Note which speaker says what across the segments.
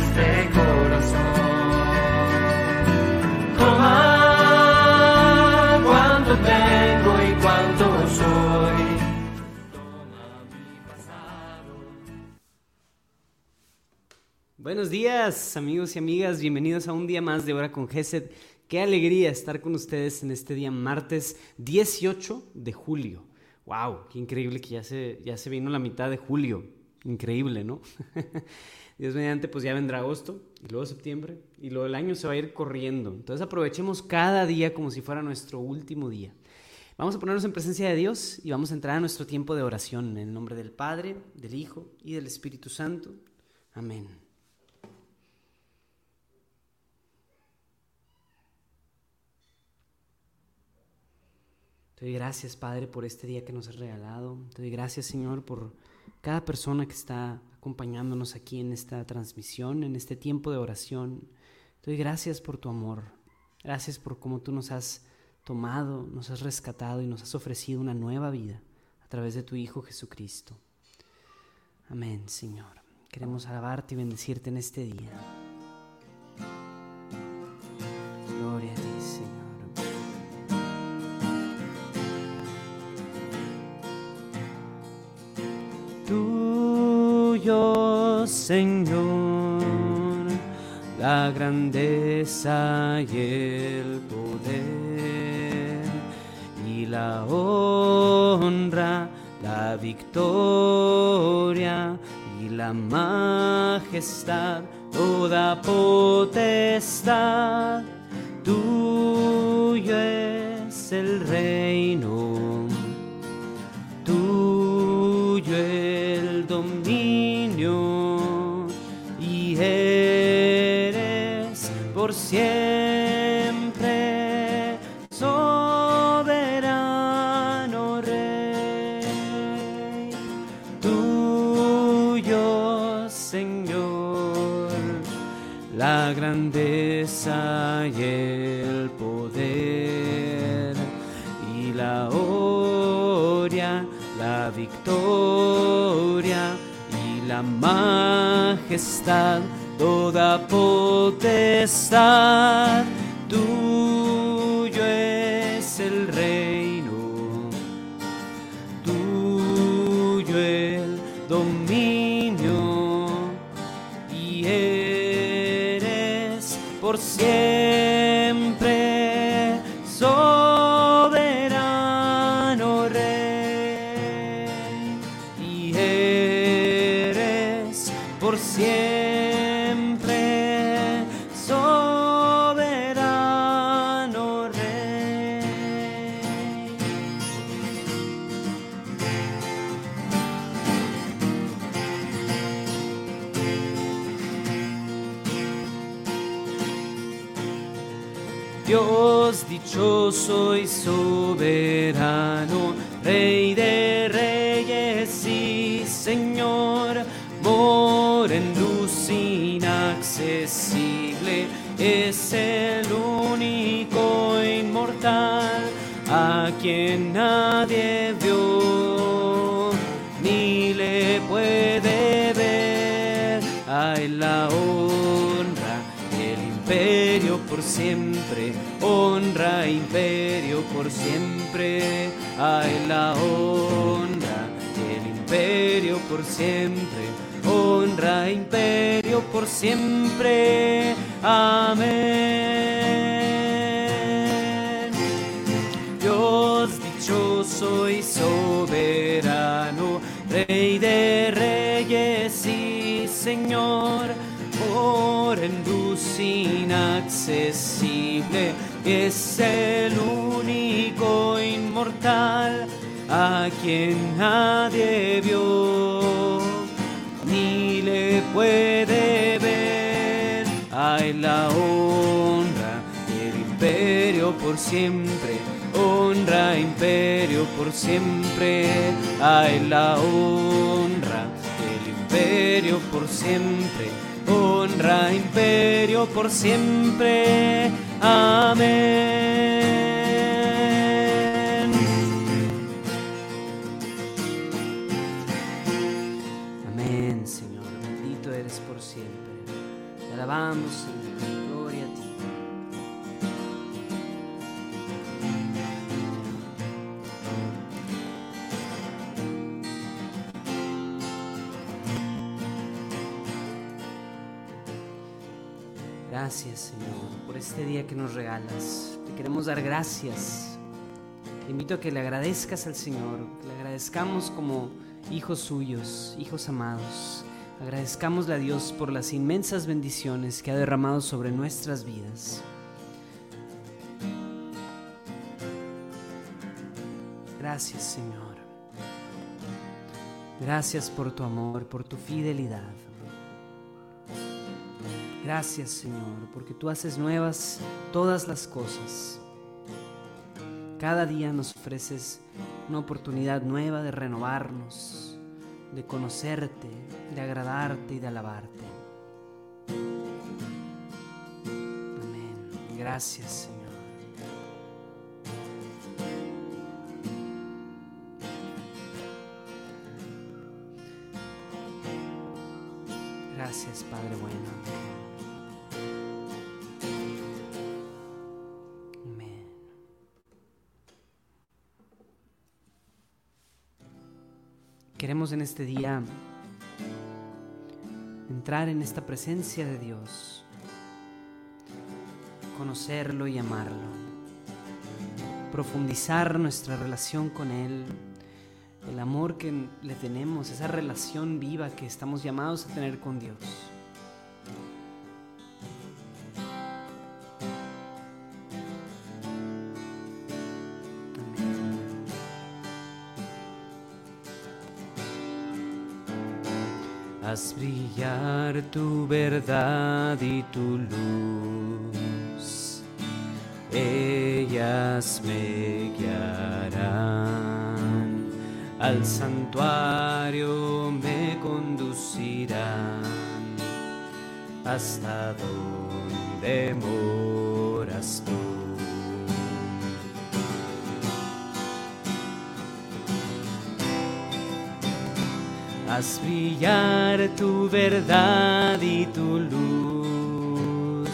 Speaker 1: este corazón. Toma cuánto tengo y cuánto soy. Toma mi pasado.
Speaker 2: Buenos días, amigos y amigas. Bienvenidos a un día más de Hora con Gesed. Qué alegría estar con ustedes en este día martes 18 de julio. ¡Wow! Qué increíble que ya se, ya se vino la mitad de julio. Increíble, ¿no? Dios mediante, pues ya vendrá agosto y luego septiembre y luego el año se va a ir corriendo. Entonces aprovechemos cada día como si fuera nuestro último día. Vamos a ponernos en presencia de Dios y vamos a entrar a nuestro tiempo de oración en el nombre del Padre, del Hijo y del Espíritu Santo. Amén. Te doy gracias, Padre, por este día que nos has regalado. Te doy gracias, Señor, por cada persona que está acompañándonos aquí en esta transmisión, en este tiempo de oración. Doy gracias por tu amor. Gracias por cómo tú nos has tomado, nos has rescatado y nos has ofrecido una nueva vida a través de tu Hijo Jesucristo. Amén, Señor. Queremos alabarte y bendecirte en este día. Señor, la grandeza y el poder y la honra, la victoria y la majestad, toda potestad. Tuyo y la majestad, toda potestad. Tuyo es el reino, tuyo el dominio y eres por siempre a quien nadie vio ni le puede ver. Ay, la honra el imperio por siempre, honra, imperio por siempre, ay la honra, el imperio por siempre, honra, imperio por siempre, amén. Dichoso y soberano, Rey de reyes y Señor, por en luz inaccesible, es el único inmortal a quien nadie vio ni le puede ver. Ay, la honra y el imperio por siempre, honra, imperio por siempre. Ay, la honra, el imperio por siempre, honra, imperio por siempre. Amén. Este día que nos regalas. Te queremos dar gracias. Te invito a que le agradezcas al Señor, que le agradezcamos como hijos suyos, hijos amados. Agradezcamosle a Dios por las inmensas bendiciones que ha derramado sobre nuestras vidas. Gracias, Señor. Gracias por tu amor, por tu fidelidad. Gracias Señor, porque tú haces nuevas todas las cosas. Cada día nos ofreces una oportunidad nueva de renovarnos, de conocerte, de agradarte y de alabarte. Amén. Gracias Señor. Gracias Padre bueno. Queremos en este día entrar en esta presencia de Dios, conocerlo y amarlo, profundizar nuestra relación con Él, el amor que le tenemos, esa relación viva que estamos llamados a tener con Dios. Tu verdad y tu luz. Ellas me guiarán. Al santuario me conducirán. Hasta donde moras tú. Haz brillar tu verdad y tu luz.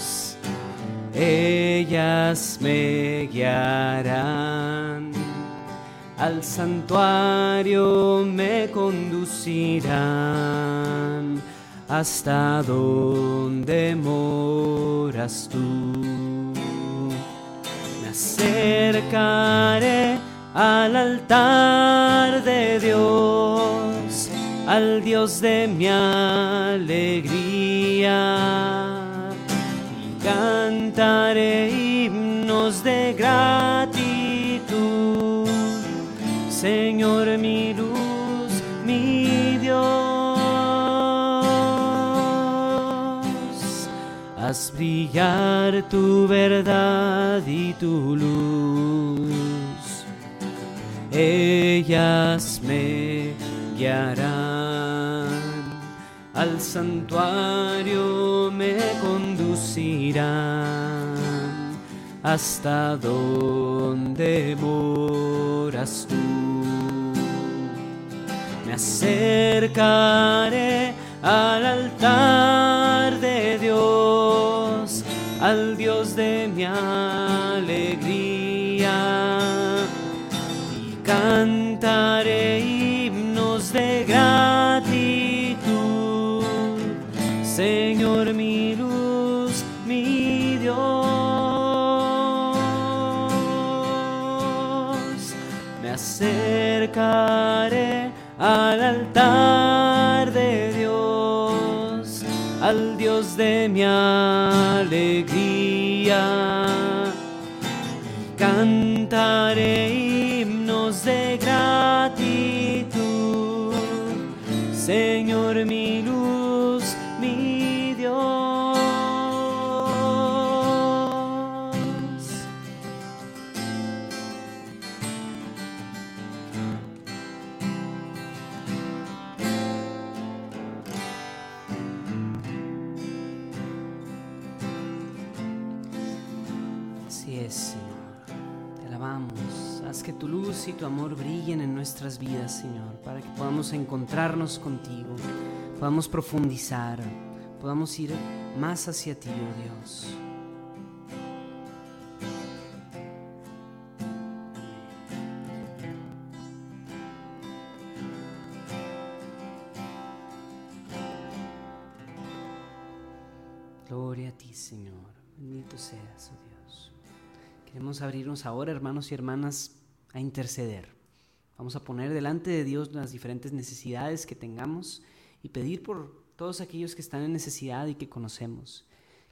Speaker 2: Ellas me guiarán. Al santuario me conducirán. Hasta donde moras tú. Me acercaré al altar de Dios, al Dios de mi alegría, y cantaré himnos de gratitud, Señor mi luz, mi Dios. Haz brillar tu verdad y tu luz. Ellas me guiarán, al santuario me conducirán, hasta donde moras tú. Me acercaré al altar de Dios, al Dios de mi alegría acercaré al altar Haz que tu luz y tu amor brillen en nuestras vidas, Señor, para que podamos encontrarnos contigo, podamos profundizar, podamos ir más hacia ti, oh Dios. Abrirnos ahora, hermanos y hermanas, a interceder. Vamos a poner delante de Dios las diferentes necesidades que tengamos y pedir por todos aquellos que están en necesidad y que conocemos.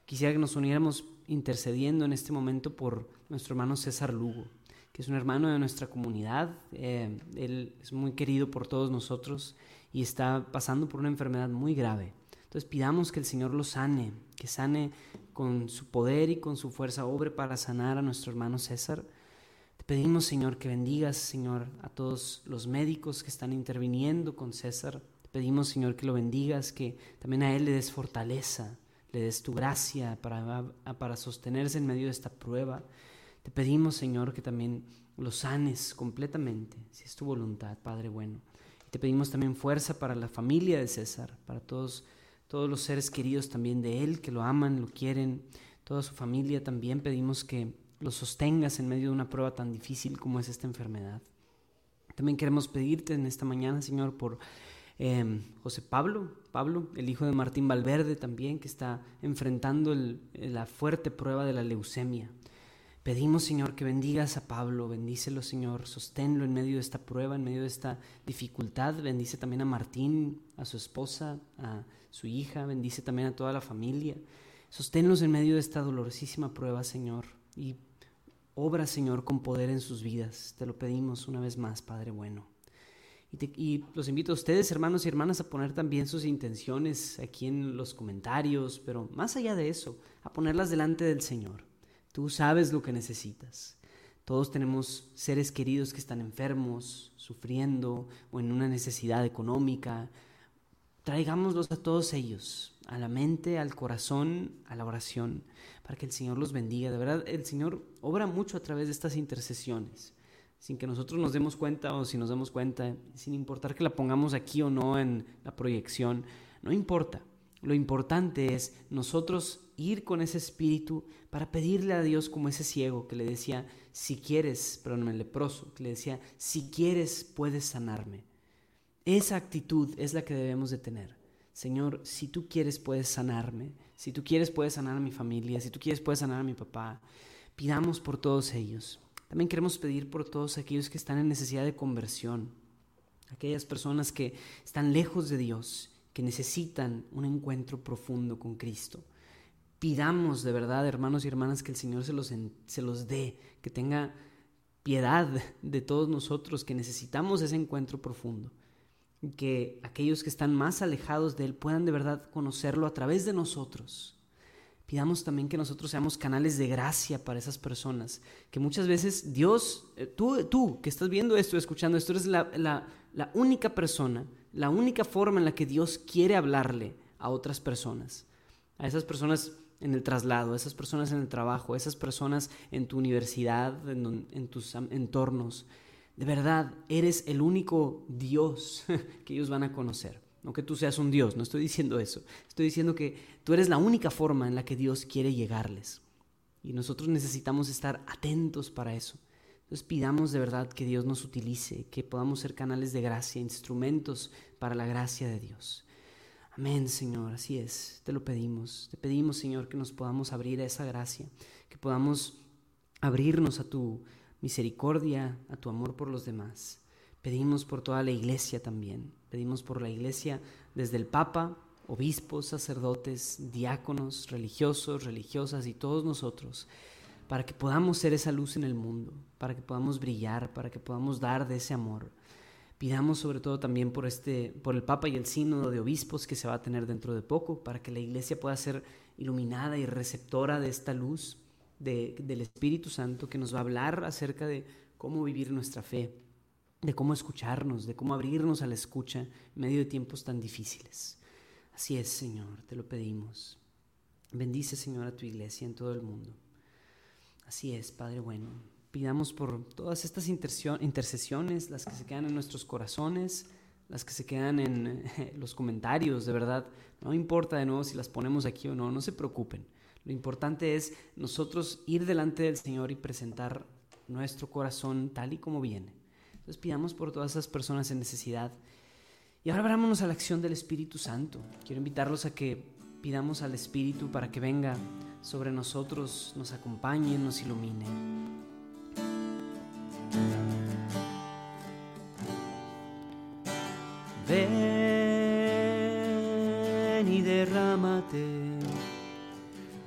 Speaker 2: Quisiera que nos uniéramos intercediendo en este momento por nuestro hermano César Lugo, que es un hermano de nuestra comunidad. Eh, él es muy querido por todos nosotros y está pasando por una enfermedad muy grave. Entonces pidamos que el Señor lo sane, que sane con su poder y con su fuerza, obre para sanar a nuestro hermano César. Te pedimos, Señor, que bendigas, Señor, a todos los médicos que están interviniendo con César. Te pedimos, Señor, que lo bendigas, que también a él le des fortaleza, le des tu gracia para, para sostenerse en medio de esta prueba. Te pedimos, Señor, que también lo sanes completamente, si es tu voluntad, Padre bueno. Y te pedimos también fuerza para la familia de César, para todos todos los seres queridos también de Él, que lo aman, lo quieren, toda su familia también pedimos que lo sostengas en medio de una prueba tan difícil como es esta enfermedad. También queremos pedirte en esta mañana, Señor, por eh, José Pablo, Pablo, el hijo de Martín Valverde también, que está enfrentando la fuerte prueba de la leucemia. Pedimos, Señor, que bendigas a Pablo, bendícelo, Señor, sosténlo en medio de esta prueba, en medio de esta dificultad. Bendice también a Martín, a su esposa, a su hija, bendice también a toda la familia. Sosténlos en medio de esta dolorosísima prueba, Señor, y obra, Señor, con poder en sus vidas. Te lo pedimos una vez más, Padre bueno. Y, y, los invito a ustedes, hermanos y hermanas, a poner también sus intenciones aquí en los comentarios, pero más allá de eso, a ponerlas delante del Señor. Tú sabes lo que necesitas. Todos tenemos seres queridos que están enfermos, sufriendo o en una necesidad económica. Traigámoslos a todos ellos, a la mente, al corazón, a la oración, para que el Señor los bendiga. De verdad, el Señor obra mucho a través de estas intercesiones, sin que nosotros nos demos cuenta o si nos demos cuenta, sin importar que la pongamos aquí o no en la proyección, no importa. Lo importante es nosotros ir con ese espíritu para pedirle a Dios como ese ciego que le decía, si quieres, perdóname, leproso, que le decía, si quieres puedes sanarme. Esa actitud es la que debemos de tener. Señor, si tú quieres puedes sanarme, si tú quieres puedes sanar a mi familia, si tú quieres puedes sanar a mi papá. Pidamos por todos ellos. También queremos pedir por todos aquellos que están en necesidad de conversión, aquellas personas que están lejos de Dios, que necesitan un encuentro profundo con Cristo pidamos de verdad, hermanos y hermanas, que el Señor se los, se los dé, que tenga piedad de todos nosotros, que necesitamos ese encuentro profundo. Que aquellos que están más alejados de Él puedan de verdad conocerlo a través de nosotros. Pidamos también que nosotros seamos canales de gracia para esas personas. Que muchas veces Dios, eh, tú, tú que estás viendo esto, escuchando esto, eres la, la, la única persona, la única forma en la que Dios quiere hablarle a otras personas. A esas personas en el traslado, esas personas en el trabajo, esas personas en tu universidad, en, tus entornos. De verdad, eres el único Dios que ellos van a conocer. No que tú seas un Dios, no estoy diciendo eso. Estoy diciendo que tú eres la única forma en la que Dios quiere llegarles. Y nosotros necesitamos estar atentos para eso. Entonces pidamos de verdad que Dios nos utilice, que podamos ser canales de gracia, instrumentos para la gracia de Dios. Amén, Señor, así es, te lo pedimos. Te pedimos, Señor, que nos podamos abrir a esa gracia, que podamos abrirnos a tu misericordia, a tu amor por los demás. Pedimos por toda la iglesia también. Pedimos por la iglesia desde el Papa, obispos, sacerdotes, diáconos, religiosos, religiosas y todos nosotros, para que podamos ser esa luz en el mundo, para que podamos brillar, para que podamos dar de ese amor. Pidamos sobre todo también por, este, por el Papa y el Sínodo de Obispos que se va a tener dentro de poco, para que la Iglesia pueda ser iluminada y receptora de esta luz del Espíritu Santo que nos va a hablar acerca de cómo vivir nuestra fe, de cómo escucharnos, de cómo abrirnos a la escucha en medio de tiempos tan difíciles. Así es, Señor, te lo pedimos. Bendice, Señor, a tu iglesia en todo el mundo. Así es, Padre bueno. Pidamos por todas estas intercesiones, las que se quedan en nuestros corazones, las que se quedan en eh, los comentarios, de verdad. No importa de nuevo si las ponemos aquí o no, no se preocupen. Lo importante es nosotros ir delante del Señor y presentar nuestro corazón tal y como viene. Entonces pidamos por todas esas personas en necesidad. Y ahora abrámonos a la acción del Espíritu Santo. Quiero invitarlos a que pidamos al Espíritu para que venga sobre nosotros, nos acompañe, nos ilumine.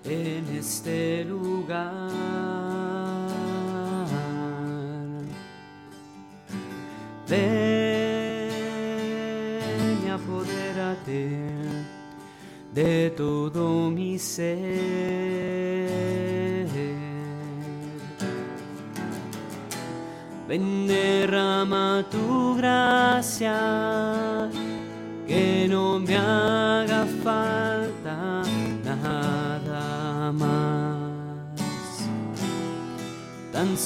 Speaker 2: En este lugar. Ven y apodérate de todo mi ser. Ven, derrama tu gracia,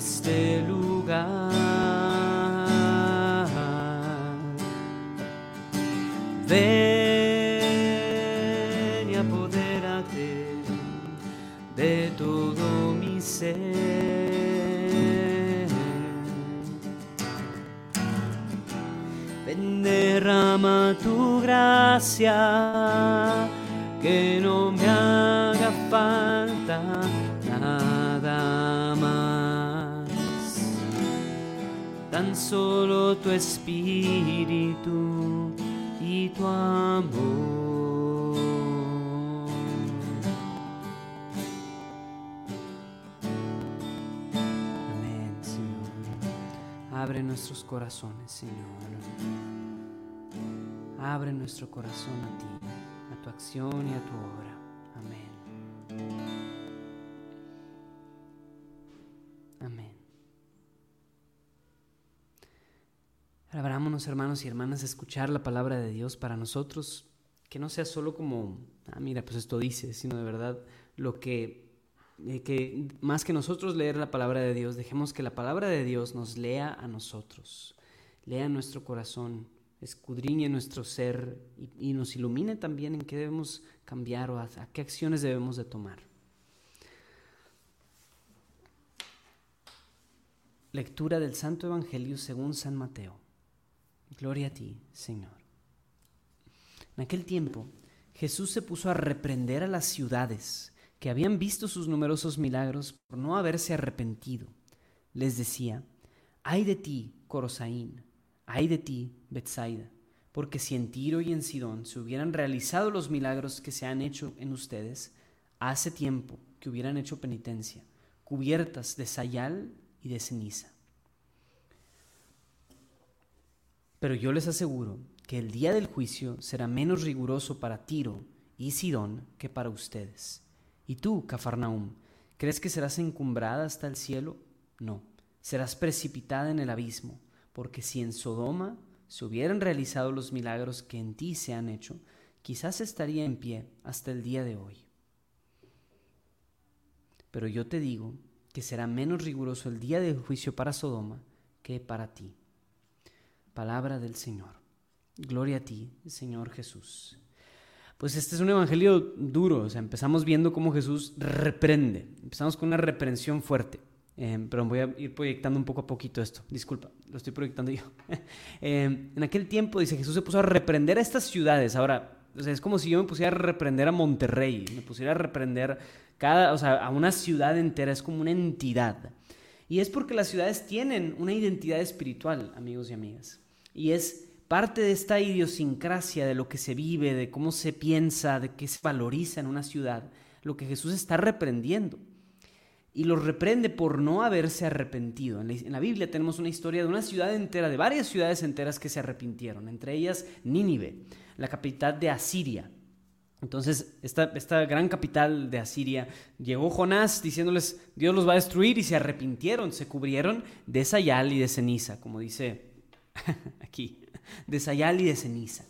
Speaker 2: Este lugar. Ven y apodérate de todo mi ser. Ven, derrama tu gracia, que no me haga falta Tan solo tu espíritu y tu amor. Amén, Señor. Abre nuestros corazones, Señor. Abre nuestro corazón a ti, a tu acción y a tu obra. Abrámonos, hermanos y hermanas, escuchar la palabra de Dios para nosotros, que no sea solo como, ah, mira, pues esto dice, sino de verdad lo que, eh, que más que nosotros leer la palabra de Dios, dejemos que la palabra de Dios nos lea a nosotros, lea nuestro corazón, escudriñe nuestro ser y, y nos ilumine también en qué debemos cambiar o a, a qué acciones debemos de tomar. Lectura del Santo Evangelio según San Mateo. Gloria a ti, Señor. En aquel tiempo, Jesús se puso a reprender a las ciudades que habían visto sus numerosos milagros por no haberse arrepentido. Les decía, ay de ti, Corosaín, ay de ti, Betsaida, porque si en Tiro y en Sidón se hubieran realizado los milagros que se han hecho en ustedes, hace tiempo que hubieran hecho penitencia, cubiertas de sayal y de ceniza. Pero yo les aseguro que el día del juicio será menos riguroso para Tiro y Sidón que para ustedes. ¿Y tú, Cafarnaum, crees que serás encumbrada hasta el cielo? No, serás precipitada en el abismo, porque si en Sodoma se hubieran realizado los milagros que en ti se han hecho, quizás estaría en pie hasta el día de hoy. Pero yo te digo que será menos riguroso el día del juicio para Sodoma que para ti. Palabra del Señor. Gloria a ti, Señor Jesús. Pues este es un evangelio duro, o sea, empezamos viendo cómo Jesús reprende, empezamos con una reprensión fuerte, eh, pero voy a ir proyectando un poco a poquito esto, disculpa, lo estoy proyectando yo. Eh, en aquel tiempo, dice, Jesús se puso a reprender a estas ciudades, ahora, o sea, es como si yo me pusiera a reprender a Monterrey, me pusiera a reprender cada, o sea, a una ciudad entera, es como una entidad. Y es porque las ciudades tienen una identidad espiritual, amigos y amigas. Y es parte de esta idiosincrasia de lo que se vive, de cómo se piensa, de qué se valoriza en una ciudad, lo que Jesús está reprendiendo. Y los reprende por no haberse arrepentido. En la, en la Biblia tenemos una historia de una ciudad entera, de varias ciudades enteras que se arrepintieron, entre ellas Nínive, la capital de Asiria. Entonces, esta, esta, gran capital de Asiria, llegó Jonás diciéndoles, Dios los va a destruir y se arrepintieron, se cubrieron de sayal y de ceniza, como dice aquí de sayal y de ceniza.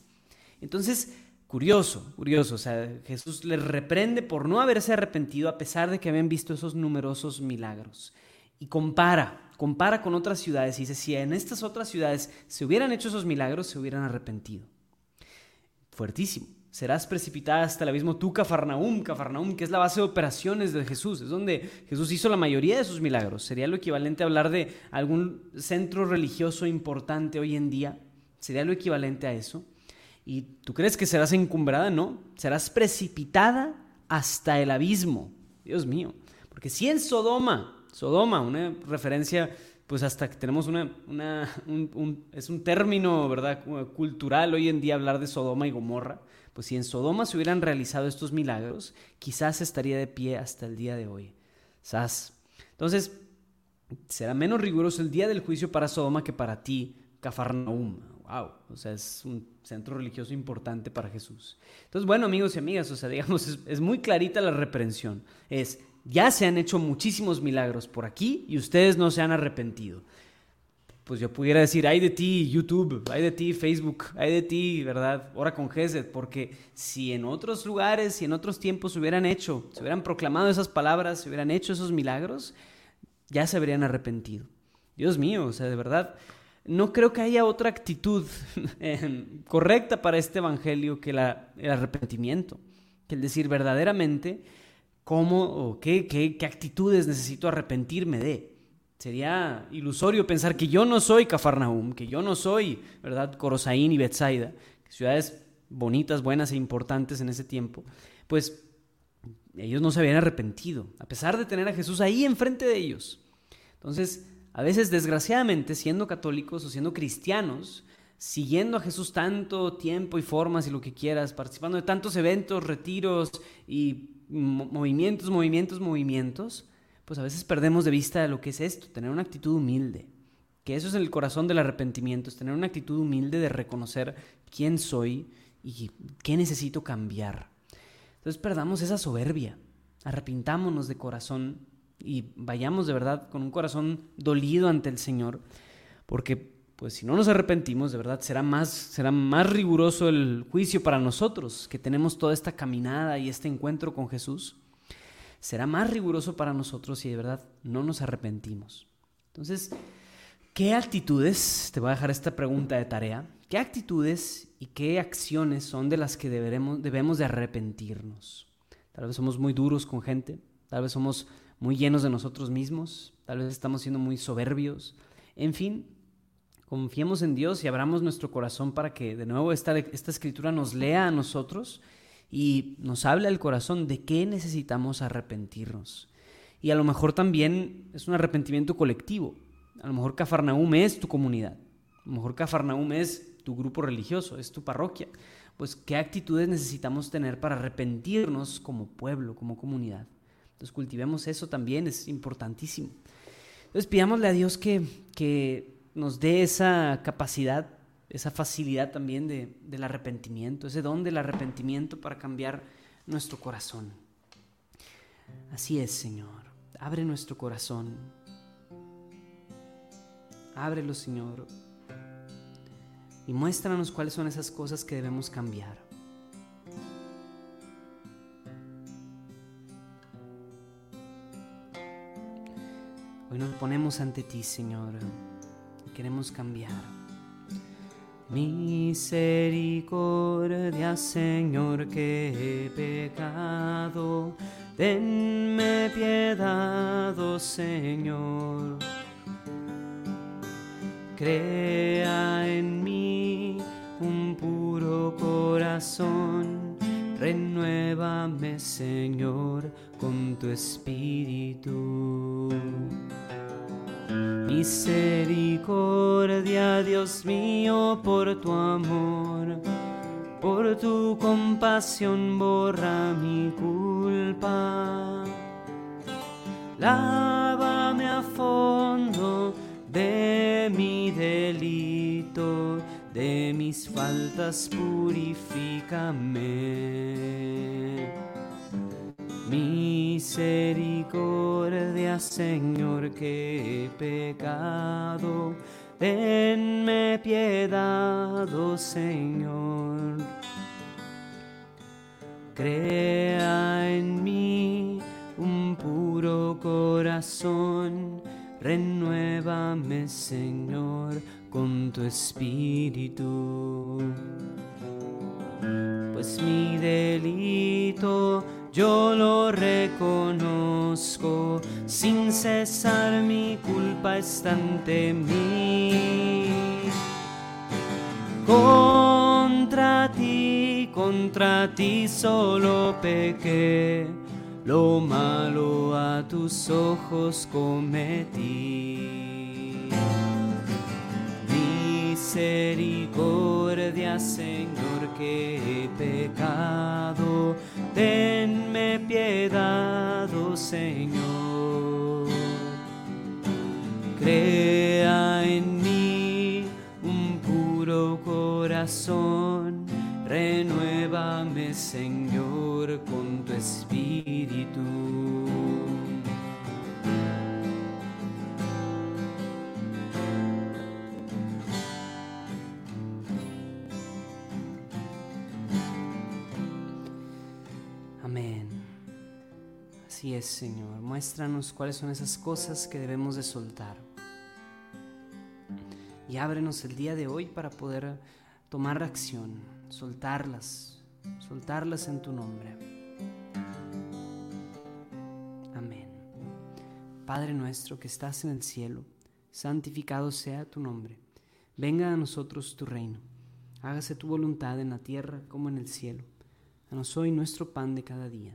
Speaker 2: Entonces, curioso, curioso, o sea, Jesús les reprende por no haberse arrepentido a pesar de que habían visto esos numerosos milagros. Y compara, compara con otras ciudades y dice, si en estas otras ciudades se hubieran hecho esos milagros, se hubieran arrepentido. Fuertísimo. Serás precipitada hasta el abismo tú, Cafarnaum, Cafarnaum, que es la base de operaciones de Jesús, es donde Jesús hizo la mayoría de sus milagros. Sería lo equivalente a hablar de algún centro religioso importante hoy en día Sería lo equivalente a eso. ¿Y tú crees que serás encumbrada? No, serás precipitada hasta el abismo. Dios mío. Porque si en Sodoma, Sodoma, una referencia, pues hasta que tenemos una, un, es un término, ¿verdad?, cultural hoy en día hablar de Sodoma y Gomorra. Pues si en Sodoma se hubieran realizado estos milagros, quizás estaría de pie hasta el día de hoy. ¿Sas? Entonces, será menos riguroso el día del juicio para Sodoma que para ti, Cafarnaum wow, o sea, es un centro religioso importante para Jesús. Entonces, bueno, amigos y amigas, o sea, digamos, es, muy clarita la reprensión. Es, ya se han hecho muchísimos milagros por aquí y ustedes no se han arrepentido. Pues yo pudiera decir, hay de ti YouTube, hay de ti Facebook, hay de ti, ¿verdad? Ahora con Gesed, porque si en otros lugares y en otros tiempos se hubieran hecho, se hubieran proclamado esas palabras, se hubieran hecho esos milagros, ya se habrían arrepentido. Dios mío, o sea, de verdad, no creo que haya otra actitud correcta para este evangelio que el arrepentimiento, que el decir verdaderamente cómo o qué, qué, actitudes necesito arrepentirme de. Sería ilusorio pensar que yo no soy Cafarnaum, que yo no soy, ¿verdad?, Corosaín y Bethsaida, ciudades bonitas, buenas e importantes en ese tiempo. Pues ellos no se habían arrepentido, a pesar de tener a Jesús ahí enfrente de ellos. Entonces, a veces, desgraciadamente, siendo católicos o siendo cristianos, siguiendo a Jesús tanto tiempo y formas y lo que quieras, participando de tantos eventos, retiros y movimientos, movimientos, movimientos, pues a veces perdemos de vista lo que es esto, tener una actitud humilde. Que eso es el corazón del arrepentimiento, es tener una actitud humilde de reconocer quién soy y qué necesito cambiar. Entonces perdamos esa soberbia, arrepintámonos de corazón y vayamos de verdad con un corazón dolido ante el Señor, porque pues si no nos arrepentimos, de verdad será más, será más riguroso el juicio para nosotros, que tenemos toda esta caminada y este encuentro con Jesús. Será más riguroso para nosotros si de verdad no nos arrepentimos. Entonces, ¿qué actitudes, te voy a dejar esta pregunta de tarea, qué actitudes y qué acciones son de las que deberemos, debemos de arrepentirnos? Tal vez somos muy duros con gente, tal vez somos muy llenos de nosotros mismos, tal vez estamos siendo muy soberbios. En fin, confiemos en Dios y abramos nuestro corazón para que de nuevo esta, esta escritura nos lea a nosotros y nos hable al corazón de qué necesitamos arrepentirnos. Y a lo mejor también es un arrepentimiento colectivo. A lo mejor Cafarnaum es tu comunidad. A lo mejor Cafarnaum es tu grupo religioso, es tu parroquia. Pues qué actitudes necesitamos tener para arrepentirnos como pueblo, como comunidad. Entonces cultivemos eso también, es importantísimo. Entonces pidámosle a Dios que, que nos dé esa capacidad, esa facilidad también de, del arrepentimiento, ese don del arrepentimiento para cambiar nuestro corazón. Así es, Señor. Abre nuestro corazón. Ábrelo, Señor. Y muéstranos cuáles son esas cosas que debemos cambiar. Hoy nos ponemos ante ti, Señor, y queremos cambiar. Misericordia, Señor, que he pecado. Denme piedad, oh Señor. Crea en mí un puro corazón. Renuévame, Señor, con tu espíritu. Misericordia, Dios mío, por tu amor, por tu compasión borra mi culpa. Lávame a fondo de mi delito, de mis faltas purifícame. Misericordia, Señor, que he pecado. Tenme piedad, oh Señor. Crea en mí un puro corazón. Renuévame, Señor, con tu espíritu. Pues mi delito yo lo reconozco, sin cesar mi culpa está ante mí. Contra ti, contra ti solo pequé, lo malo a tus ojos cometí. Misericordia, Señor, que he pecado tenme piedad, oh Señor. Crea en mí un puro corazón, renuévame, Señor, con tu espíritu. Así es, Señor. Muéstranos cuáles son esas cosas que debemos de soltar. Y ábrenos el día de hoy para poder tomar acción, soltarlas, soltarlas en tu nombre. Amén. Padre nuestro que estás en el cielo, santificado sea tu nombre. Venga a nosotros tu reino. Hágase tu voluntad en la tierra como en el cielo. Danos hoy nuestro pan de cada día.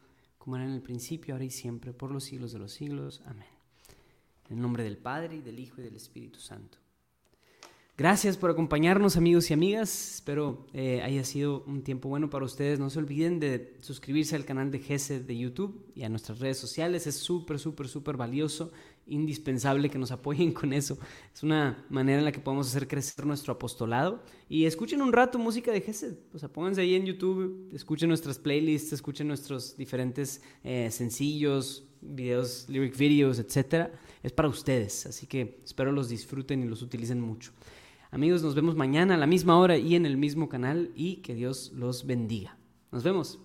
Speaker 2: como era en el principio, ahora y siempre, por los siglos de los siglos. Amén. En el nombre del Padre, y del Hijo, y del Espíritu Santo. Gracias por acompañarnos amigos y amigas. Espero eh, haya sido un tiempo bueno para ustedes. No se olviden de suscribirse al canal de GESED de YouTube y a nuestras redes sociales. Es súper, súper, súper valioso, indispensable que nos apoyen con eso. Es una manera en la que podemos hacer crecer nuestro apostolado. Y escuchen un rato música de GESED. O sea, pónganse ahí en YouTube, escuchen nuestras playlists, escuchen nuestros diferentes eh, sencillos, videos, lyric videos, etc. Es para ustedes. Así que espero los disfruten y los utilicen mucho. Amigos, nos vemos mañana a la misma hora y en el mismo canal y que Dios los bendiga. Nos vemos.